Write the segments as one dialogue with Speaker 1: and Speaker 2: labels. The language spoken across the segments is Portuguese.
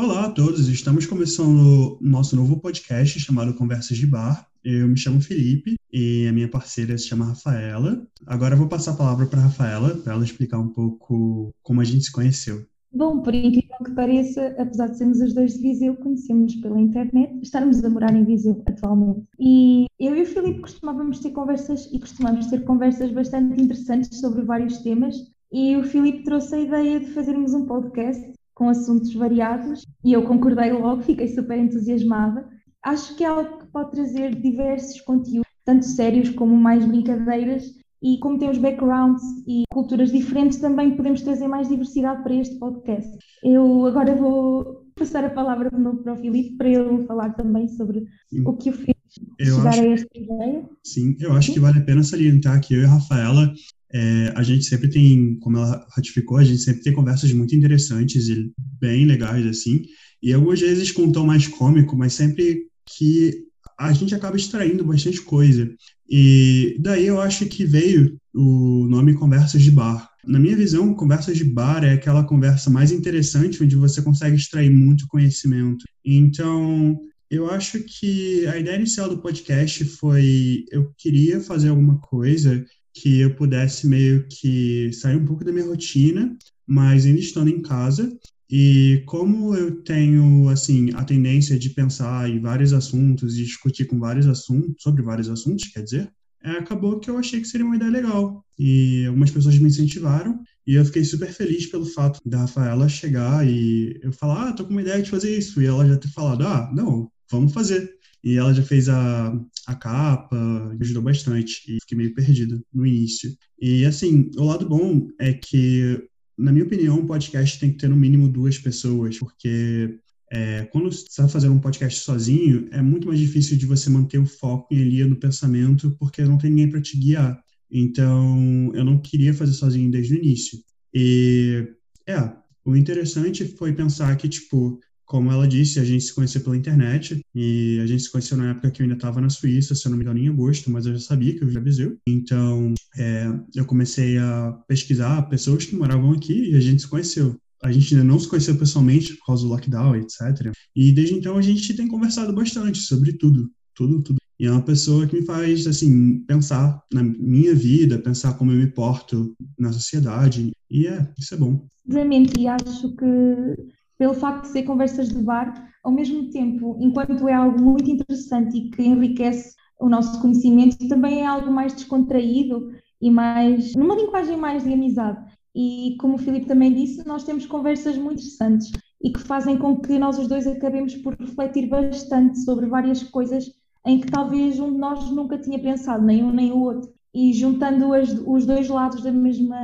Speaker 1: Olá a todos, estamos começando nosso novo podcast chamado Conversas de Bar. Eu me chamo Felipe e a minha parceira se chama Rafaela. Agora eu vou passar a palavra para a Rafaela para ela explicar um pouco como a gente se conheceu.
Speaker 2: Bom, por incrível que pareça, apesar de sermos os dois de Viseu, conhecemos-nos pela internet, estarmos a morar em Viseu atualmente. E eu e o Filipe costumávamos ter conversas e costumamos ter conversas bastante interessantes sobre vários temas. E o Filipe trouxe a ideia de fazermos um podcast com assuntos variados e eu concordei logo, fiquei super entusiasmada. Acho que é algo que pode trazer diversos conteúdos, tanto sérios como mais brincadeiras, e como temos backgrounds e culturas diferentes, também podemos trazer mais diversidade para este podcast. Eu agora vou passar a palavra de novo para o Filipe para ele falar também sobre sim. o que o fez eu chegar acho, a esta ideia.
Speaker 1: Sim, eu acho sim. que vale a pena salientar que eu e a Rafaela é, a gente sempre tem, como ela ratificou, a gente sempre tem conversas muito interessantes e bem legais, assim, e algumas vezes com um tom mais cômico, mas sempre que a gente acaba extraindo bastante coisa. E daí eu acho que veio o nome Conversas de Bar. Na minha visão, Conversas de Bar é aquela conversa mais interessante, onde você consegue extrair muito conhecimento. Então, eu acho que a ideia inicial do podcast foi eu queria fazer alguma coisa que eu pudesse meio que sair um pouco da minha rotina, mas ainda estando em casa. E como eu tenho, assim, a tendência de pensar em vários assuntos e discutir com vários assuntos, sobre vários assuntos, quer dizer, é, acabou que eu achei que seria uma ideia legal. E algumas pessoas me incentivaram, e eu fiquei super feliz pelo fato da Rafaela chegar e eu falar, ah, tô com uma ideia de fazer isso. E ela já ter falado, ah, não, vamos fazer. E ela já fez a, a capa, ajudou bastante. E fiquei meio perdido no início. E, assim, o lado bom é que, na minha opinião, um podcast tem que ter no mínimo duas pessoas, porque é, quando você está fazendo um podcast sozinho, é muito mais difícil de você manter o foco em ali no pensamento, porque não tem ninguém para te guiar. Então, eu não queria fazer sozinho desde o início. E, é, o interessante foi pensar que, tipo, como ela disse, a gente se conheceu pela internet e a gente se conheceu na época que eu ainda estava na Suíça, se eu não me engano, em agosto, mas eu já sabia que eu já Viseu. Então, é, eu comecei a pesquisar pessoas que moravam aqui e a gente se conheceu. A gente ainda não se conheceu pessoalmente por causa do lockdown, etc. E desde então a gente tem conversado bastante sobre tudo, tudo, tudo. E é uma pessoa que me faz, assim, pensar na minha vida, pensar como eu me porto na sociedade. E é, isso é bom.
Speaker 2: Realmente, e acho que pelo facto de ser conversas de bar, ao mesmo tempo, enquanto é algo muito interessante e que enriquece o nosso conhecimento, também é algo mais descontraído e mais numa linguagem mais de amizade. E como o Filipe também disse, nós temos conversas muito interessantes e que fazem com que nós os dois acabemos por refletir bastante sobre várias coisas em que talvez um de nós nunca tinha pensado, nem um nem o outro. E juntando as, os dois lados da mesma,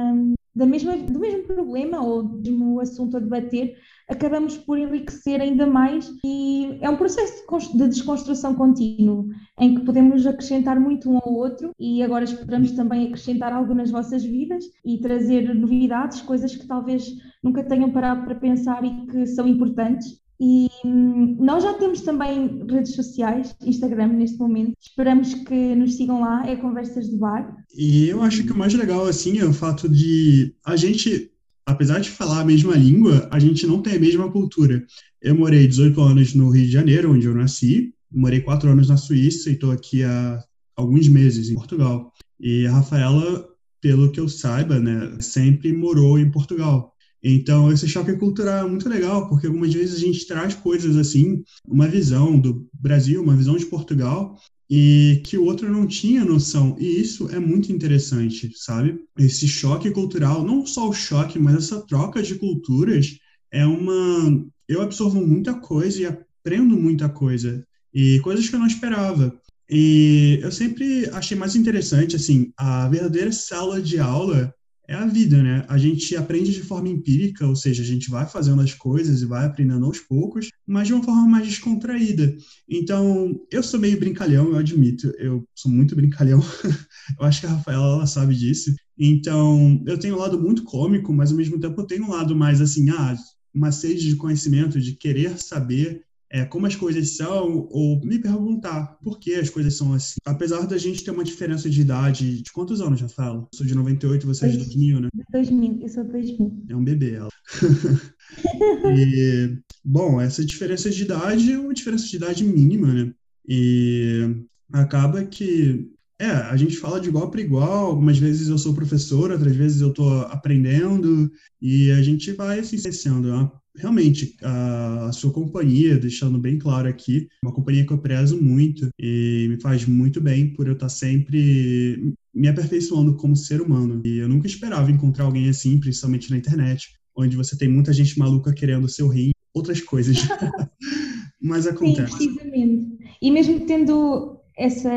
Speaker 2: da mesma, do mesmo problema ou do mesmo assunto a debater, acabamos por enriquecer ainda mais e é um processo de desconstrução contínuo em que podemos acrescentar muito um ao outro e agora esperamos também acrescentar algo nas vossas vidas e trazer novidades, coisas que talvez nunca tenham parado para pensar e que são importantes. E hum, nós já temos também redes sociais, Instagram neste momento. Esperamos que nos sigam lá, é Conversas de Bar.
Speaker 1: E eu acho que o mais legal, assim, é o fato de a gente apesar de falar a mesma língua, a gente não tem a mesma cultura. Eu morei 18 anos no Rio de Janeiro, onde eu nasci, morei 4 anos na Suíça e estou aqui há alguns meses em Portugal. E a Rafaela, pelo que eu saiba, né, sempre morou em Portugal. Então, esse choque cultural é muito legal, porque algumas vezes a gente traz coisas assim, uma visão do Brasil, uma visão de Portugal, e que o outro não tinha noção. E isso é muito interessante, sabe? Esse choque cultural, não só o choque, mas essa troca de culturas é uma. Eu absorvo muita coisa e aprendo muita coisa, e coisas que eu não esperava. E eu sempre achei mais interessante, assim, a verdadeira sala de aula é a vida, né? A gente aprende de forma empírica, ou seja, a gente vai fazendo as coisas e vai aprendendo aos poucos, mas de uma forma mais descontraída. Então, eu sou meio brincalhão, eu admito, eu sou muito brincalhão. eu acho que a Rafaela ela sabe disso. Então, eu tenho um lado muito cômico, mas ao mesmo tempo eu tenho um lado mais assim, ah, uma sede de conhecimento, de querer saber é, como as coisas são, ou me perguntar por que as coisas são assim. Apesar da gente ter uma diferença de idade, de quantos anos já falo? Eu sou de 98, você é de 2000, né?
Speaker 2: 2000, eu sou de 2000.
Speaker 1: É um bebê ela. e, bom, essa diferença de idade é uma diferença de idade mínima, né? E acaba que é, a gente fala de igual para igual, algumas vezes eu sou professor, outras vezes eu estou aprendendo, e a gente vai assim, crescendo. É realmente, a, sua companhia, deixando bem claro aqui, uma companhia que eu prezo muito e me faz muito bem por eu estar sempre me aperfeiçoando como ser humano. E eu nunca esperava encontrar alguém assim, principalmente na internet, onde você tem muita gente maluca querendo seu rim, outras coisas. Mas acontece.
Speaker 2: Sim, precisamente. E mesmo tendo essa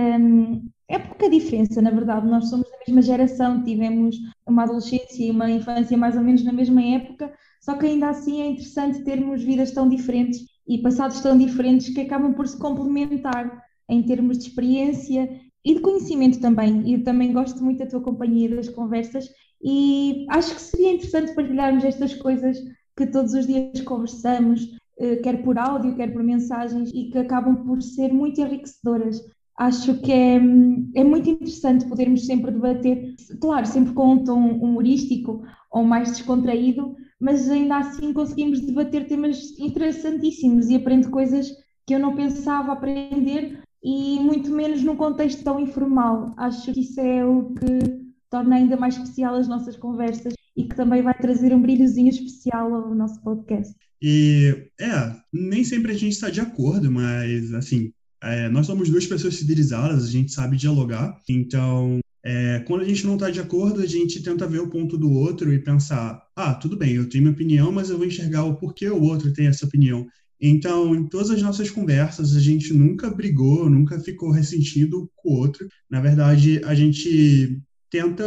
Speaker 2: é pouca diferença, na verdade. Nós somos da mesma geração, tivemos uma adolescência e uma infância mais ou menos na mesma época, só que ainda assim é interessante termos vidas tão diferentes e passados tão diferentes que acabam por se complementar em termos de experiência e de conhecimento também. Eu também gosto muito da tua companhia das conversas e acho que seria interessante partilharmos estas coisas que todos os dias conversamos, eh, quer por áudio, quer por mensagens, e que acabam por ser muito enriquecedoras acho que é, é muito interessante podermos sempre debater, claro, sempre com um tom humorístico ou mais descontraído, mas ainda assim conseguimos debater temas interessantíssimos e aprender coisas que eu não pensava aprender e muito menos num contexto tão informal. Acho que isso é o que torna ainda mais especial as nossas conversas e que também vai trazer um brilhozinho especial ao nosso podcast.
Speaker 1: E é, nem sempre a gente está de acordo, mas assim, é, nós somos duas pessoas civilizadas, a gente sabe dialogar, então é, quando a gente não está de acordo, a gente tenta ver o ponto do outro e pensar: ah, tudo bem, eu tenho minha opinião, mas eu vou enxergar o porquê o outro tem essa opinião. Então, em todas as nossas conversas, a gente nunca brigou, nunca ficou ressentido com o outro. Na verdade, a gente tenta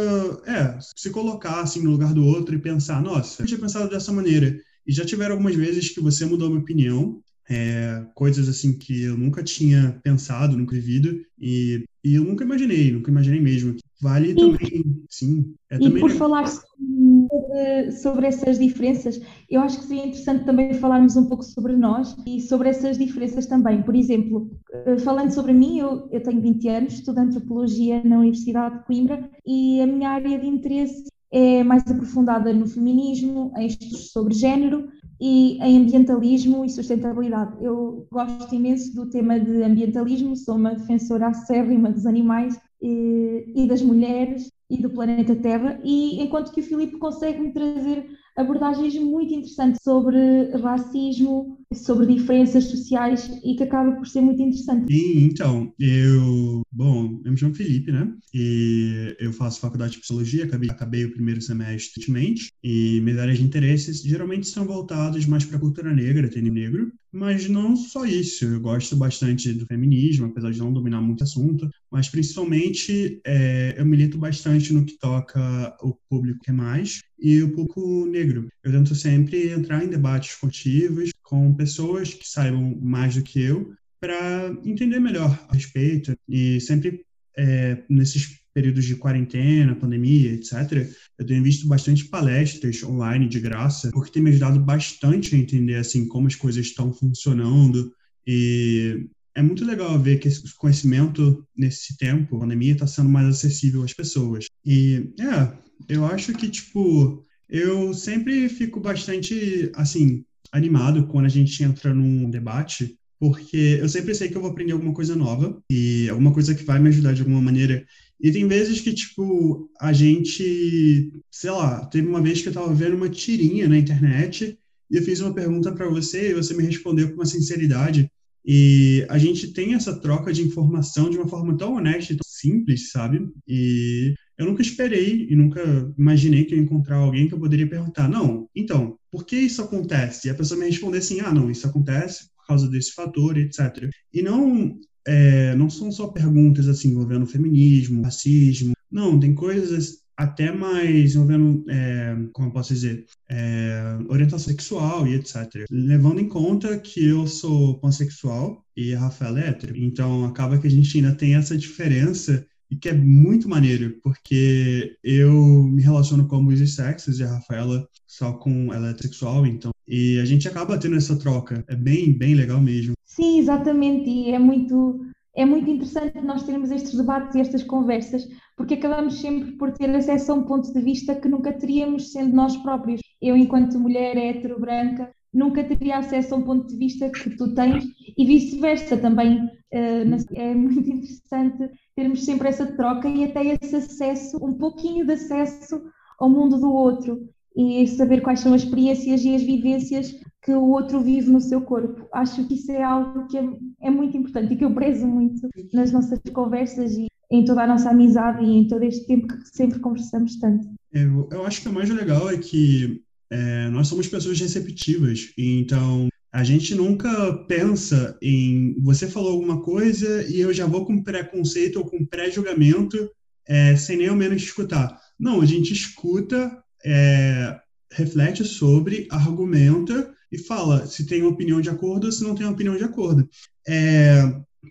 Speaker 1: é, se colocar assim no lugar do outro e pensar: nossa, eu tinha pensado dessa maneira. E já tiveram algumas vezes que você mudou minha opinião é, coisas assim que eu nunca tinha pensado, nunca vivido, e, e eu nunca imaginei, nunca imaginei mesmo. Vale e, também, sim.
Speaker 2: É e por falar sobre, sobre essas diferenças, eu acho que seria interessante também falarmos um pouco sobre nós e sobre essas diferenças também. Por exemplo, eh, falando sobre mim, eu, eu tenho 20 anos, estudo antropologia na Universidade de Coimbra e a minha área de interesse é mais aprofundada no feminismo, em estudos sobre género e em ambientalismo e sustentabilidade. Eu gosto imenso do tema de ambientalismo, sou uma defensora acérrima dos animais e, e das mulheres e do planeta Terra, e enquanto que o Filipe consegue-me trazer abordagens muito interessantes sobre racismo, sobre diferenças sociais e que acaba por ser muito interessante.
Speaker 1: Então, eu, bom, eu me chamo Felipe, né? E eu faço faculdade de psicologia, acabei, acabei o primeiro semestre recentemente, e minhas áreas de interesses geralmente são voltadas mais para a cultura negra, tênis negro, mas não só isso, eu gosto bastante do feminismo, apesar de não dominar muito o assunto, mas principalmente é, eu milito bastante no que toca o público que é mais e o público negro. Eu tento sempre entrar em debates esportivos com pessoas que saibam mais do que eu para entender melhor a respeito e sempre é, nesses períodos de quarentena, pandemia, etc., eu tenho visto bastante palestras online de graça, porque tem me ajudado bastante a entender assim como as coisas estão funcionando e é muito legal ver que esse conhecimento nesse tempo, a pandemia, está sendo mais acessível às pessoas. E é, eu acho que tipo eu sempre fico bastante assim animado quando a gente entra num debate porque eu sempre sei que eu vou aprender alguma coisa nova e alguma coisa que vai me ajudar de alguma maneira. E tem vezes que, tipo, a gente, sei lá, teve uma vez que eu tava vendo uma tirinha na internet e eu fiz uma pergunta para você e você me respondeu com uma sinceridade. E a gente tem essa troca de informação de uma forma tão honesta e tão simples, sabe? E eu nunca esperei e nunca imaginei que eu ia encontrar alguém que eu poderia perguntar: não, então, por que isso acontece? E a pessoa me responder assim: ah, não, isso acontece causa desse fator, etc. E não é, não são só perguntas assim envolvendo feminismo, racismo. Não, tem coisas até mais envolvendo, é, como eu posso dizer, é, orientação sexual e etc. Levando em conta que eu sou pansexual e a Rafael é hétero. Então, acaba que a gente ainda tem essa diferença e que é muito maneiro, porque eu me relaciono com ambos os sexos e a Rafaela só com ela é sexual, então, e a gente acaba tendo essa troca. É bem, bem legal mesmo.
Speaker 2: Sim, exatamente, e é muito é muito interessante nós termos estes debates e estas conversas, porque acabamos sempre por ter acesso a um ponto de vista que nunca teríamos sendo nós próprios. Eu, enquanto mulher hétero branca, nunca teria acesso a um ponto de vista que tu tens e vice-versa também. Eh, é muito interessante termos sempre essa troca e até esse acesso, um pouquinho de acesso ao mundo do outro e saber quais são as experiências e as vivências que o outro vive no seu corpo. Acho que isso é algo que é, é muito importante e que eu prezo muito nas nossas conversas e em toda a nossa amizade e em todo este tempo que sempre conversamos tanto.
Speaker 1: Eu, eu acho que o mais legal é que é, nós somos pessoas receptivas, então a gente nunca pensa em você falou alguma coisa e eu já vou com preconceito ou com pré-julgamento é, sem nem ao menos escutar. Não, a gente escuta, é, reflete sobre, argumenta e fala se tem opinião de acordo ou se não tem opinião de acordo. É,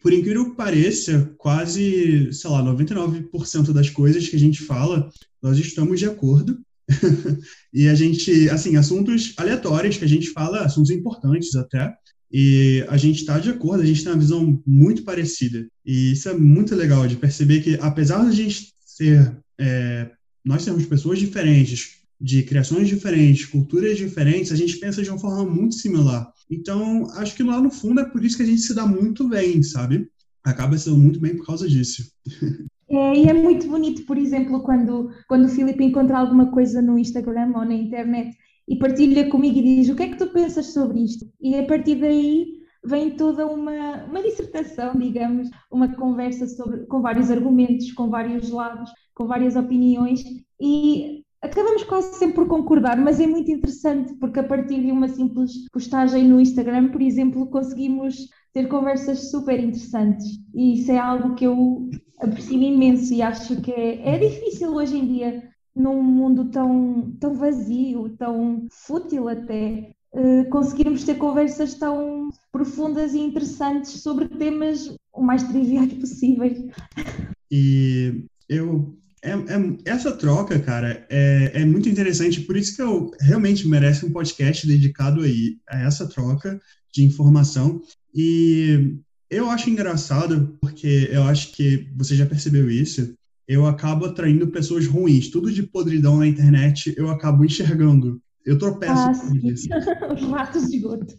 Speaker 1: por incrível que pareça, quase, sei lá, 99% das coisas que a gente fala, nós estamos de acordo. e a gente, assim, assuntos aleatórios que a gente fala, assuntos importantes até, e a gente está de acordo, a gente tem uma visão muito parecida. E isso é muito legal de perceber que, apesar de a gente ser, é, nós sermos pessoas diferentes, de criações diferentes, culturas diferentes, a gente pensa de uma forma muito similar. Então, acho que lá no fundo é por isso que a gente se dá muito bem, sabe? Acaba sendo muito bem por causa disso.
Speaker 2: É, e é muito bonito, por exemplo, quando, quando o Filipe encontra alguma coisa no Instagram ou na internet e partilha comigo e diz o que é que tu pensas sobre isto? E a partir daí vem toda uma, uma dissertação, digamos, uma conversa sobre, com vários argumentos, com vários lados, com várias opiniões e acabamos quase sempre por concordar, mas é muito interessante porque a partir de uma simples postagem no Instagram, por exemplo, conseguimos ter conversas super interessantes e isso é algo que eu aprecio imenso e acho que é, é difícil hoje em dia num mundo tão, tão vazio, tão fútil até, uh, conseguirmos ter conversas tão profundas e interessantes sobre temas o mais triviais possíveis.
Speaker 1: E eu é, é, essa troca, cara, é, é muito interessante, por isso que eu realmente merece um podcast dedicado aí a essa troca de informação. E eu acho engraçado, porque eu acho que você já percebeu isso, eu acabo atraindo pessoas ruins. Tudo de podridão na internet eu acabo enxergando. Eu tropeço ah, com isso.
Speaker 2: Os ratos de goto.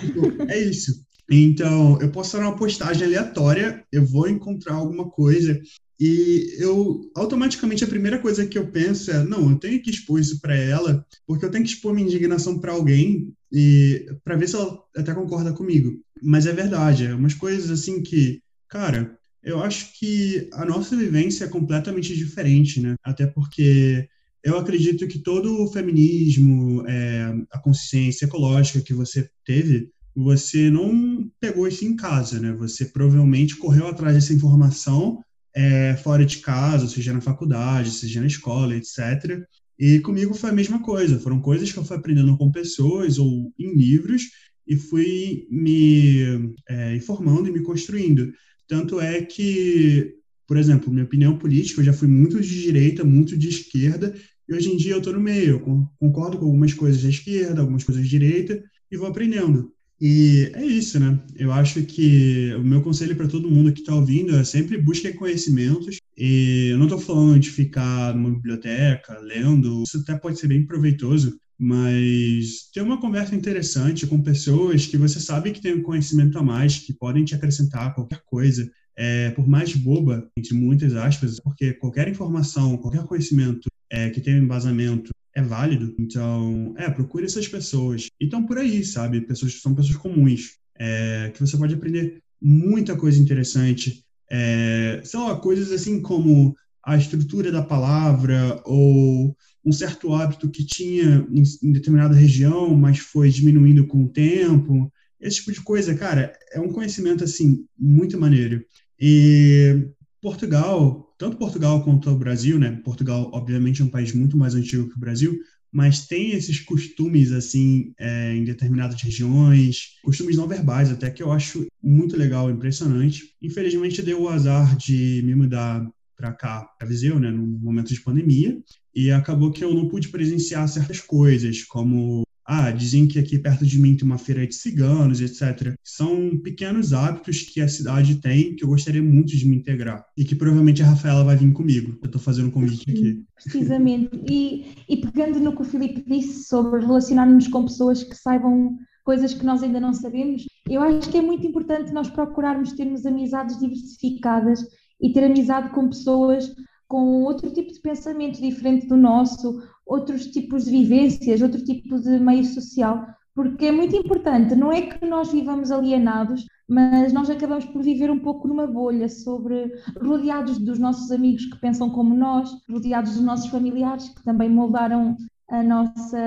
Speaker 1: Tipo, é isso. Então, eu posso fazer uma postagem aleatória, eu vou encontrar alguma coisa e eu, automaticamente, a primeira coisa que eu penso é: não, eu tenho que expor isso para ela, porque eu tenho que expor minha indignação para alguém e para ver se ela até concorda comigo. Mas é verdade, é umas coisas assim que, cara, eu acho que a nossa vivência é completamente diferente, né? Até porque eu acredito que todo o feminismo, é, a consciência ecológica que você teve, você não pegou isso em casa, né? Você provavelmente correu atrás dessa informação é, fora de casa, seja na faculdade, seja na escola, etc. E comigo foi a mesma coisa. Foram coisas que eu fui aprendendo com pessoas ou em livros e fui me é, informando e me construindo. Tanto é que, por exemplo, minha opinião política, eu já fui muito de direita, muito de esquerda, e hoje em dia eu estou no meio. Eu concordo com algumas coisas da esquerda, algumas coisas da direita, e vou aprendendo. E é isso, né? Eu acho que o meu conselho para todo mundo que está ouvindo é sempre busque conhecimentos. E eu não estou falando de ficar numa biblioteca lendo, isso até pode ser bem proveitoso, mas ter uma conversa interessante com pessoas que você sabe que tem um conhecimento a mais, que podem te acrescentar qualquer coisa, é, por mais boba, entre muitas aspas, porque qualquer informação, qualquer conhecimento é, que tenha um embasamento é válido. Então, é, procure essas pessoas. Então, por aí, sabe? Pessoas são pessoas comuns, é, que você pode aprender muita coisa interessante. É, coisas assim como a estrutura da palavra ou um certo hábito que tinha em, em determinada região, mas foi diminuindo com o tempo. Esse tipo de coisa, cara, é um conhecimento, assim, muito maneiro. E Portugal, tanto Portugal quanto o Brasil, né? Portugal, obviamente, é um país muito mais antigo que o Brasil, mas tem esses costumes, assim, é, em determinadas regiões, costumes não verbais até, que eu acho muito legal, impressionante. Infelizmente, deu o azar de me mudar para cá, para Viseu, né, no momento de pandemia, e acabou que eu não pude presenciar certas coisas, como ah, dizem que aqui perto de mim tem uma feira de ciganos, etc. São pequenos hábitos que a cidade tem que eu gostaria muito de me integrar. E que provavelmente a Rafaela vai vir comigo. Eu estou fazendo um convite aqui.
Speaker 2: Precisamente. E, e pegando no que o Filipe disse sobre relacionarmos com pessoas que saibam coisas que nós ainda não sabemos, eu acho que é muito importante nós procurarmos termos amizades diversificadas e ter amizade com pessoas com outro tipo de pensamento diferente do nosso, outros tipos de vivências, outro tipo de meio social, porque é muito importante, não é que nós vivamos alienados, mas nós acabamos por viver um pouco numa bolha sobre rodeados dos nossos amigos que pensam como nós, rodeados dos nossos familiares que também moldaram a nossa,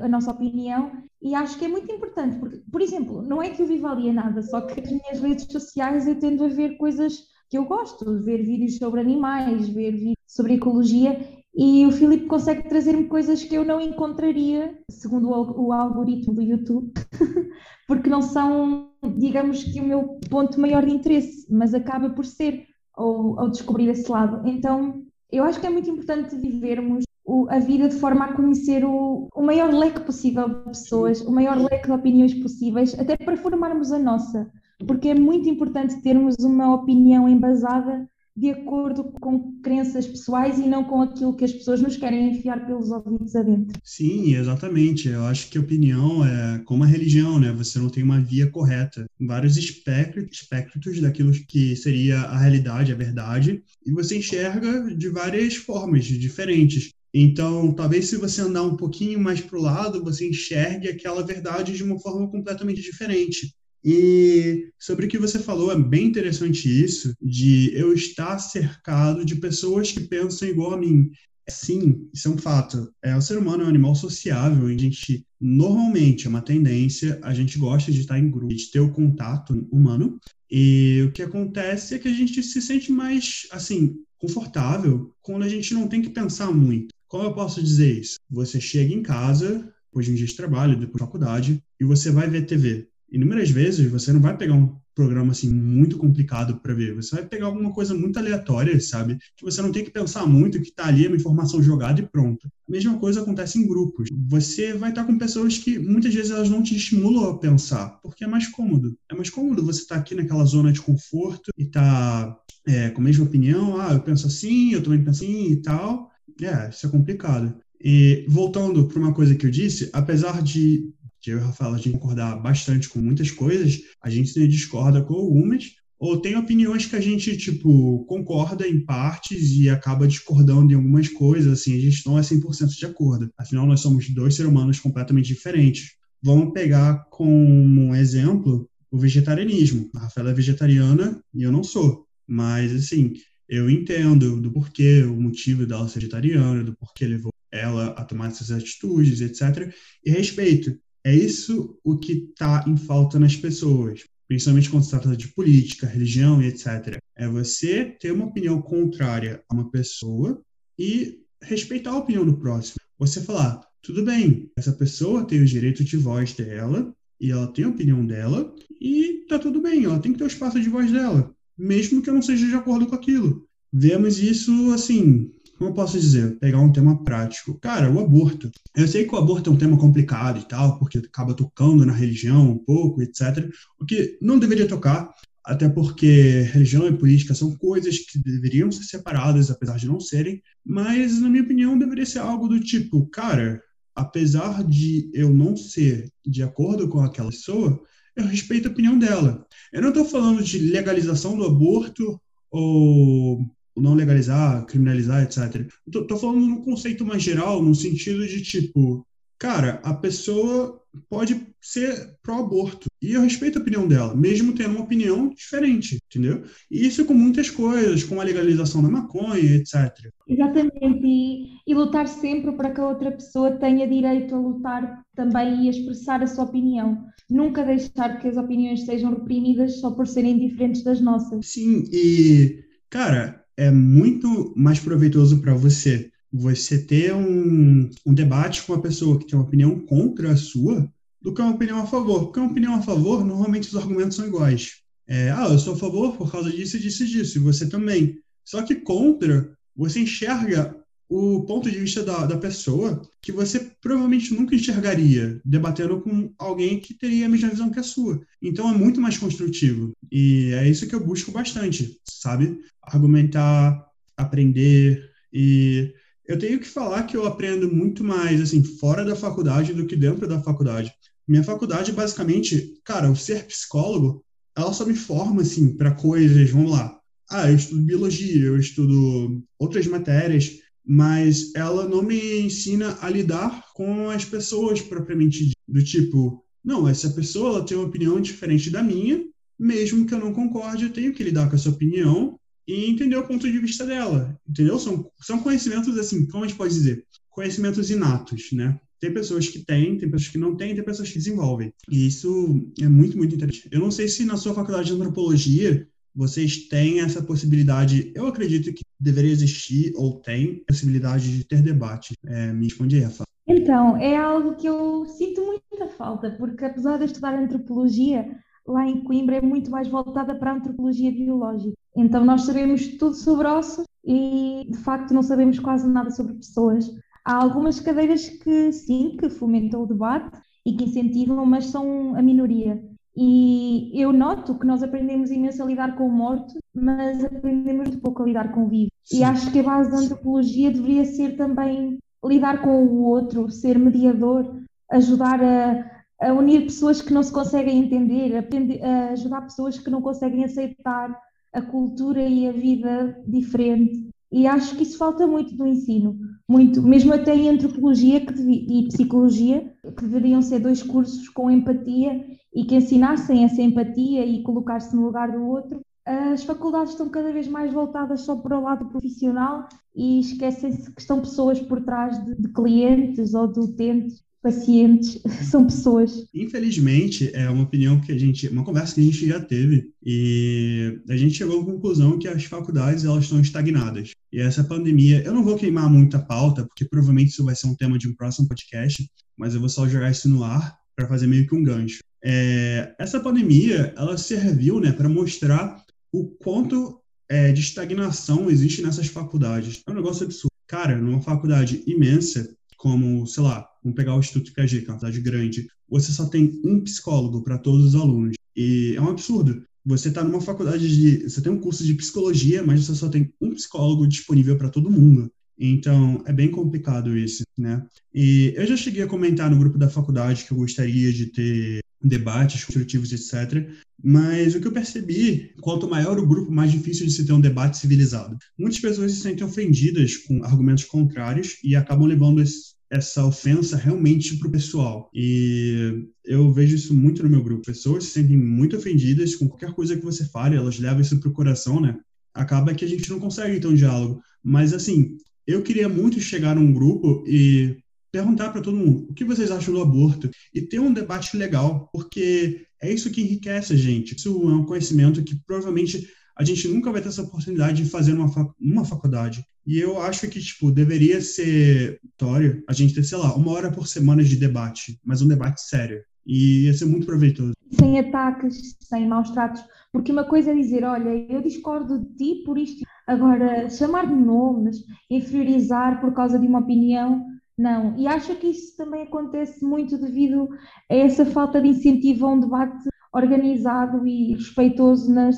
Speaker 2: a nossa opinião. E acho que é muito importante, porque, por exemplo, não é que eu viva alienada, só que as minhas redes sociais eu tendo a ver coisas que eu gosto, ver vídeos sobre animais, ver vídeos sobre ecologia e o Filipe consegue trazer-me coisas que eu não encontraria, segundo o, o algoritmo do YouTube, porque não são, digamos que, o meu ponto maior de interesse, mas acaba por ser ao, ao descobrir esse lado. Então, eu acho que é muito importante vivermos o, a vida de forma a conhecer o, o maior leque possível de pessoas, o maior leque de opiniões possíveis, até para formarmos a nossa, porque é muito importante termos uma opinião embasada de acordo com crenças pessoais e não com aquilo que as pessoas nos querem enfiar pelos ouvidos adentro.
Speaker 1: Sim, exatamente. Eu acho que a opinião é como a religião, né? Você não tem uma via correta. Vários espectros, espectros daquilo que seria a realidade, a verdade, e você enxerga de várias formas diferentes. Então, talvez se você andar um pouquinho mais para o lado, você enxergue aquela verdade de uma forma completamente diferente. E sobre o que você falou, é bem interessante isso, de eu estar cercado de pessoas que pensam igual a mim. Sim, isso é um fato. É, o ser humano é um animal sociável, e a gente, normalmente, é uma tendência, a gente gosta de estar em grupo, de ter o contato humano, e o que acontece é que a gente se sente mais, assim, confortável quando a gente não tem que pensar muito. Como eu posso dizer isso? Você chega em casa, depois de um dia de trabalho, depois de faculdade, e você vai ver TV inúmeras vezes você não vai pegar um programa assim muito complicado para ver, você vai pegar alguma coisa muito aleatória, sabe? Que você não tem que pensar muito, que está ali é uma informação jogada e pronto. A mesma coisa acontece em grupos. Você vai estar com pessoas que muitas vezes elas não te estimulam a pensar, porque é mais cômodo. É mais cômodo você estar tá aqui naquela zona de conforto e tá é, com a mesma opinião, ah, eu penso assim, eu também penso assim e tal. É, isso é complicado. E voltando para uma coisa que eu disse, apesar de que eu e o Rafael a gente concordar bastante com muitas coisas, a gente discorda com algumas, ou tem opiniões que a gente, tipo, concorda em partes e acaba discordando em algumas coisas, assim, a gente não é 100% de acordo. Afinal, nós somos dois seres humanos completamente diferentes. Vamos pegar como exemplo o vegetarianismo. A Rafaela é vegetariana e eu não sou. Mas, assim, eu entendo do porquê, o motivo dela ser vegetariana, do porquê levou ela a tomar essas atitudes, etc. E respeito. É isso o que está em falta nas pessoas, principalmente quando se trata de política, religião e etc. É você ter uma opinião contrária a uma pessoa e respeitar a opinião do próximo. Você falar, tudo bem, essa pessoa tem o direito de voz dela e ela tem a opinião dela e tá tudo bem, ela tem que ter o espaço de voz dela, mesmo que eu não seja de acordo com aquilo. Vemos isso assim como eu posso dizer, pegar um tema prático. Cara, o aborto. Eu sei que o aborto é um tema complicado e tal, porque acaba tocando na religião um pouco, etc. O que não deveria tocar, até porque religião e política são coisas que deveriam ser separadas, apesar de não serem, mas, na minha opinião, deveria ser algo do tipo, cara, apesar de eu não ser de acordo com aquela pessoa, eu respeito a opinião dela. Eu não estou falando de legalização do aborto ou não legalizar, criminalizar, etc. Tô, tô falando num conceito mais geral, no sentido de tipo, cara, a pessoa pode ser pró-aborto. E eu respeito a opinião dela, mesmo tendo uma opinião diferente, entendeu? E isso com muitas coisas, com a legalização da maconha, etc.
Speaker 2: Exatamente, e, e lutar sempre para que a outra pessoa tenha direito a lutar também e a expressar a sua opinião. Nunca deixar que as opiniões sejam reprimidas só por serem diferentes das nossas.
Speaker 1: Sim, e, cara, é muito mais proveitoso para você você ter um, um debate com uma pessoa que tem uma opinião contra a sua do que uma opinião a favor. Porque uma opinião a favor, normalmente os argumentos são iguais. É, ah, eu sou a favor por causa disso, disso e disso, e você também. Só que contra, você enxerga o ponto de vista da, da pessoa que você provavelmente nunca enxergaria debatendo com alguém que teria a mesma visão que a sua. Então é muito mais construtivo. E é isso que eu busco bastante, sabe? Argumentar, aprender e eu tenho que falar que eu aprendo muito mais assim fora da faculdade do que dentro da faculdade. Minha faculdade basicamente, cara, o ser psicólogo, ela só me forma assim para coisas, vamos lá. Ah, eu estudo biologia, eu estudo outras matérias mas ela não me ensina a lidar com as pessoas propriamente do tipo, não, essa pessoa ela tem uma opinião diferente da minha, mesmo que eu não concorde, eu tenho que lidar com essa opinião e entender o ponto de vista dela, entendeu? São, são conhecimentos, assim, como a gente pode dizer? Conhecimentos inatos, né? Tem pessoas que têm, tem pessoas que não têm, tem pessoas que desenvolvem. E isso é muito, muito interessante. Eu não sei se na sua faculdade de antropologia vocês têm essa possibilidade, eu acredito que deveria existir ou tem possibilidade de ter debate. É, me responde aí, Rafa.
Speaker 2: Então, é algo que eu sinto muita falta, porque apesar de estudar antropologia, lá em Coimbra é muito mais voltada para a antropologia biológica. Então, nós sabemos tudo sobre ossos e, de facto, não sabemos quase nada sobre pessoas. Há algumas cadeiras que, sim, que fomentam o debate e que incentivam, mas são a minoria. E eu noto que nós aprendemos imenso a lidar com o morto, mas aprendemos muito pouco a lidar com o vivo. Sim. E acho que a base da antropologia deveria ser também lidar com o outro, ser mediador, ajudar a, a unir pessoas que não se conseguem entender, aprender, a ajudar pessoas que não conseguem aceitar a cultura e a vida diferente. E acho que isso falta muito do ensino, muito, mesmo até em antropologia e psicologia, que deveriam ser dois cursos com empatia e que ensinassem essa empatia e colocar-se no lugar do outro. As faculdades estão cada vez mais voltadas só para o lado profissional e esquecem-se que estão pessoas por trás de, de clientes ou de utentes pacientes são pessoas.
Speaker 1: Infelizmente, é uma opinião que a gente, uma conversa que a gente já teve e a gente chegou à conclusão que as faculdades elas estão estagnadas. E essa pandemia, eu não vou queimar muita pauta, porque provavelmente isso vai ser um tema de um próximo podcast, mas eu vou só jogar isso no ar para fazer meio que um gancho. É, essa pandemia, ela serviu, né, para mostrar o quanto é, de estagnação existe nessas faculdades. É um negócio absurdo. Cara, numa faculdade imensa, como, sei lá, vamos pegar o Instituto PKG, que é uma cidade grande, você só tem um psicólogo para todos os alunos. E é um absurdo. Você está numa faculdade de. Você tem um curso de psicologia, mas você só tem um psicólogo disponível para todo mundo. Então, é bem complicado isso, né? E eu já cheguei a comentar no grupo da faculdade que eu gostaria de ter debates construtivos, etc. Mas o que eu percebi, quanto maior o grupo, mais difícil de se ter um debate civilizado. Muitas pessoas se sentem ofendidas com argumentos contrários e acabam levando esse, essa ofensa realmente para o pessoal. E eu vejo isso muito no meu grupo. Pessoas se sentem muito ofendidas com qualquer coisa que você fale, elas levam isso para o coração, né? Acaba que a gente não consegue ter um diálogo. Mas, assim, eu queria muito chegar num grupo e perguntar para todo mundo o que vocês acham do aborto e ter um debate legal, porque é isso que enriquece a gente. Isso é um conhecimento que provavelmente a gente nunca vai ter essa oportunidade de fazer numa, fac uma faculdade. E eu acho que, tipo, deveria ser vitória a gente ter, sei lá, uma hora por semana de debate, mas um debate sério. E ia ser muito proveitoso.
Speaker 2: Sem ataques, sem maus tratos. Porque uma coisa é dizer, olha, eu discordo de ti por isto. Agora, chamar de nomes, inferiorizar por causa de uma opinião, não. E acho que isso também acontece muito devido a essa falta de incentivo a um debate organizado e respeitoso nas,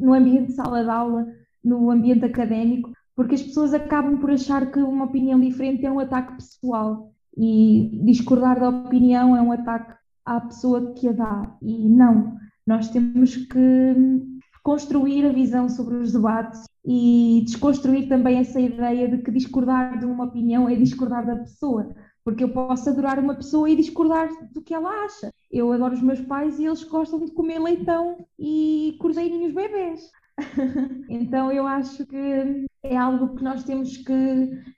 Speaker 2: no ambiente de sala de aula, no ambiente académico, porque as pessoas acabam por achar que uma opinião diferente é um ataque pessoal e discordar da opinião é um ataque à pessoa que a dá. E não, nós temos que construir a visão sobre os debates e desconstruir também essa ideia de que discordar de uma opinião é discordar da pessoa porque eu posso adorar uma pessoa e discordar do que ela acha. Eu adoro os meus pais e eles gostam de comer leitão e cordeirinhos bebês. então eu acho que é algo que nós temos que,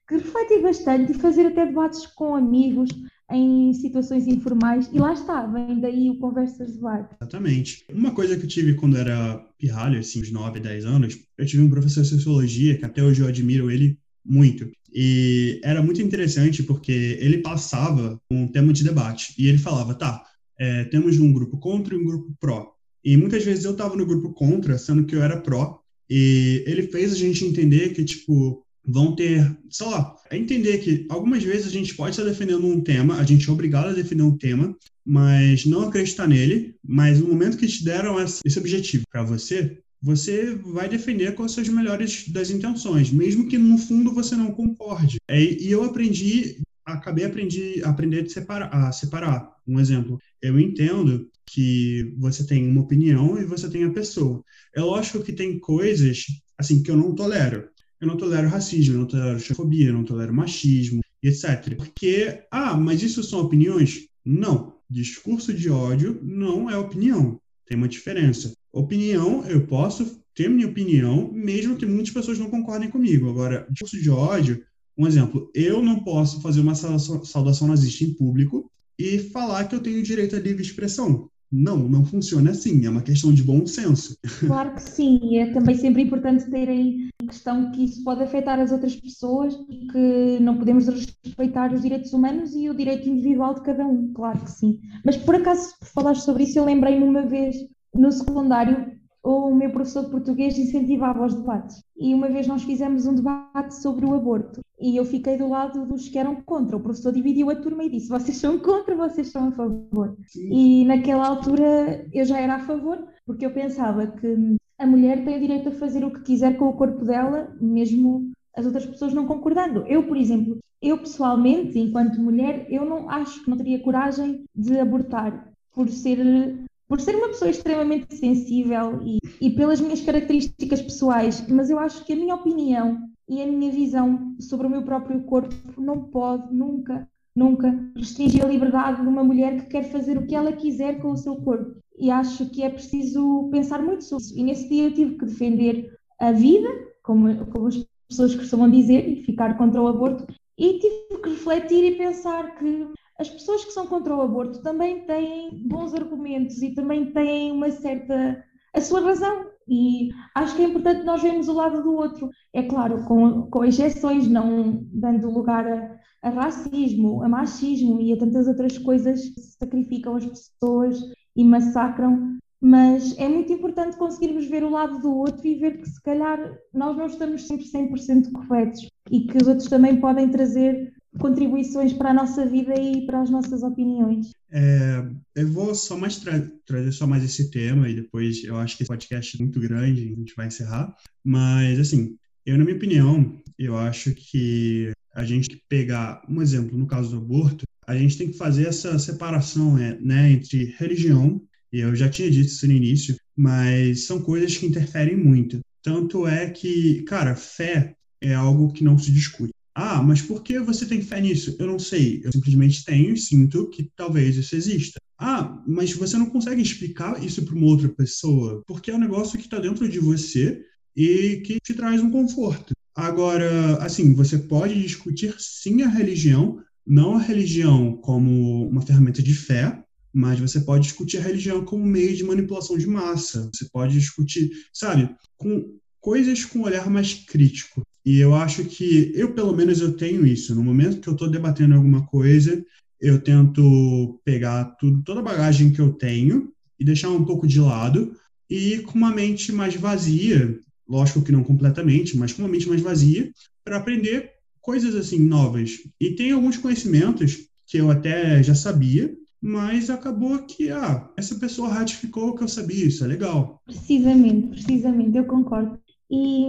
Speaker 2: que refletir bastante e fazer até debates com amigos em situações informais e lá está, vem daí o Conversas de Bar.
Speaker 1: Exatamente. Uma coisa que eu tive quando era pirralho, assim, uns 9, 10 anos, eu tive um professor de sociologia, que até hoje eu admiro ele muito. E era muito interessante porque ele passava um tema de debate e ele falava, tá, é, temos um grupo contra e um grupo pró. E muitas vezes eu estava no grupo contra, sendo que eu era pró, E ele fez a gente entender que, tipo, vão ter, sei lá, é entender que algumas vezes a gente pode estar defendendo um tema, a gente é obrigado a defender um tema, mas não acreditar nele, mas no momento que te deram esse objetivo para você, você vai defender com as suas melhores das intenções, mesmo que no fundo você não concorde. É, e eu aprendi, acabei aprendi, aprender a separar, a separar. Um exemplo, eu entendo que você tem uma opinião e você tem a pessoa. É lógico que tem coisas assim que eu não tolero. Eu não tolero racismo, eu não tolero xenofobia, eu não tolero machismo, etc. Porque, ah, mas isso são opiniões? Não. Discurso de ódio não é opinião. Tem uma diferença. Opinião, eu posso ter minha opinião, mesmo que muitas pessoas não concordem comigo. Agora, discurso de ódio, um exemplo, eu não posso fazer uma saudação nazista em público e falar que eu tenho direito à livre expressão. Não, não funciona assim, é uma questão de bom senso.
Speaker 2: Claro que sim, é também sempre importante ter aí a questão que isso pode afetar as outras pessoas e que não podemos respeitar os direitos humanos e o direito individual de cada um, claro que sim. Mas por acaso, por falar sobre isso, eu lembrei-me uma vez no secundário, o meu professor de português incentivava os debates. E uma vez nós fizemos um debate sobre o aborto. E eu fiquei do lado dos que eram contra. O professor dividiu a turma e disse: vocês são contra, vocês são a favor. Sim. E naquela altura eu já era a favor, porque eu pensava que a mulher tem o direito a fazer o que quiser com o corpo dela, mesmo as outras pessoas não concordando. Eu, por exemplo, eu pessoalmente, enquanto mulher, eu não acho que não teria coragem de abortar por ser por ser uma pessoa extremamente sensível e, e, pelas minhas características pessoais, mas eu acho que a minha opinião e a minha visão sobre o meu próprio corpo não pode nunca, nunca restringir a liberdade de uma mulher que quer fazer o que ela quiser com o seu corpo. E acho que é preciso pensar muito sobre isso. E nesse dia eu tive que defender a vida, como, como as pessoas costumam dizer, e ficar contra o aborto. E tive que refletir e pensar que as pessoas que são contra o aborto também têm bons argumentos e também têm uma certa a sua razão e acho que é importante nós vermos o lado do outro. É claro, com, com exceções, não dando lugar a, a racismo, a machismo e a tantas outras coisas que sacrificam as pessoas e massacram, mas é muito importante conseguirmos ver o lado do outro e ver que se calhar nós não estamos sempre 100% corretos e que os outros também podem trazer contribuições para a nossa vida e para as nossas opiniões.
Speaker 1: É, eu vou só mais tra trazer só mais esse tema e depois eu acho que esse podcast é muito grande, a gente vai encerrar. Mas assim, eu na minha opinião, eu acho que a gente pegar um exemplo no caso do aborto, a gente tem que fazer essa separação né, né entre religião e eu já tinha dito isso no início, mas são coisas que interferem muito. Tanto é que, cara, fé é algo que não se discute. Ah, mas por que você tem fé nisso? Eu não sei. Eu simplesmente tenho e sinto que talvez isso exista. Ah, mas você não consegue explicar isso para uma outra pessoa, porque é um negócio que está dentro de você e que te traz um conforto. Agora, assim, você pode discutir sim a religião, não a religião como uma ferramenta de fé, mas você pode discutir a religião como meio de manipulação de massa. Você pode discutir, sabe, com coisas com um olhar mais crítico. E eu acho que eu, pelo menos, eu tenho isso. No momento que eu estou debatendo alguma coisa, eu tento pegar tudo, toda a bagagem que eu tenho e deixar um pouco de lado e com uma mente mais vazia, lógico que não completamente, mas com uma mente mais vazia, para aprender coisas assim novas. E tem alguns conhecimentos que eu até já sabia, mas acabou que ah, essa pessoa ratificou o que eu sabia, isso é legal.
Speaker 2: Precisamente, precisamente, eu concordo. E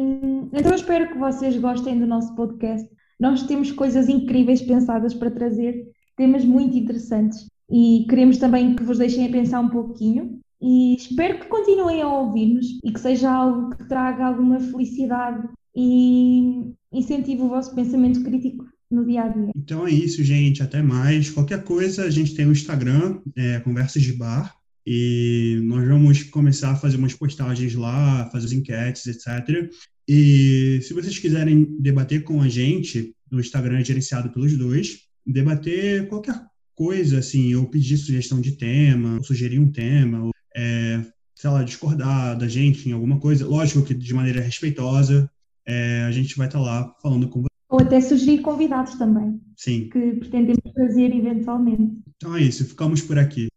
Speaker 2: então eu espero que vocês gostem do nosso podcast. Nós temos coisas incríveis pensadas para trazer, temas muito interessantes e queremos também que vos deixem a pensar um pouquinho. E espero que continuem a ouvir-nos e que seja algo que traga alguma felicidade e incentive o vosso pensamento crítico no dia a dia.
Speaker 1: Então é isso, gente. Até mais. Qualquer coisa, a gente tem o Instagram, é, Conversas de Bar. E nós vamos começar a fazer umas postagens lá, fazer as enquetes, etc. E se vocês quiserem debater com a gente, o Instagram é gerenciado pelos dois, debater qualquer coisa, assim, ou pedir sugestão de tema, ou sugerir um tema, ou, é, sei lá, discordar da gente em alguma coisa, lógico que de maneira respeitosa, é, a gente vai estar tá lá falando com vocês.
Speaker 2: Ou até sugerir convidados também.
Speaker 1: Sim.
Speaker 2: Que pretendemos trazer eventualmente.
Speaker 1: Então é isso, ficamos por aqui.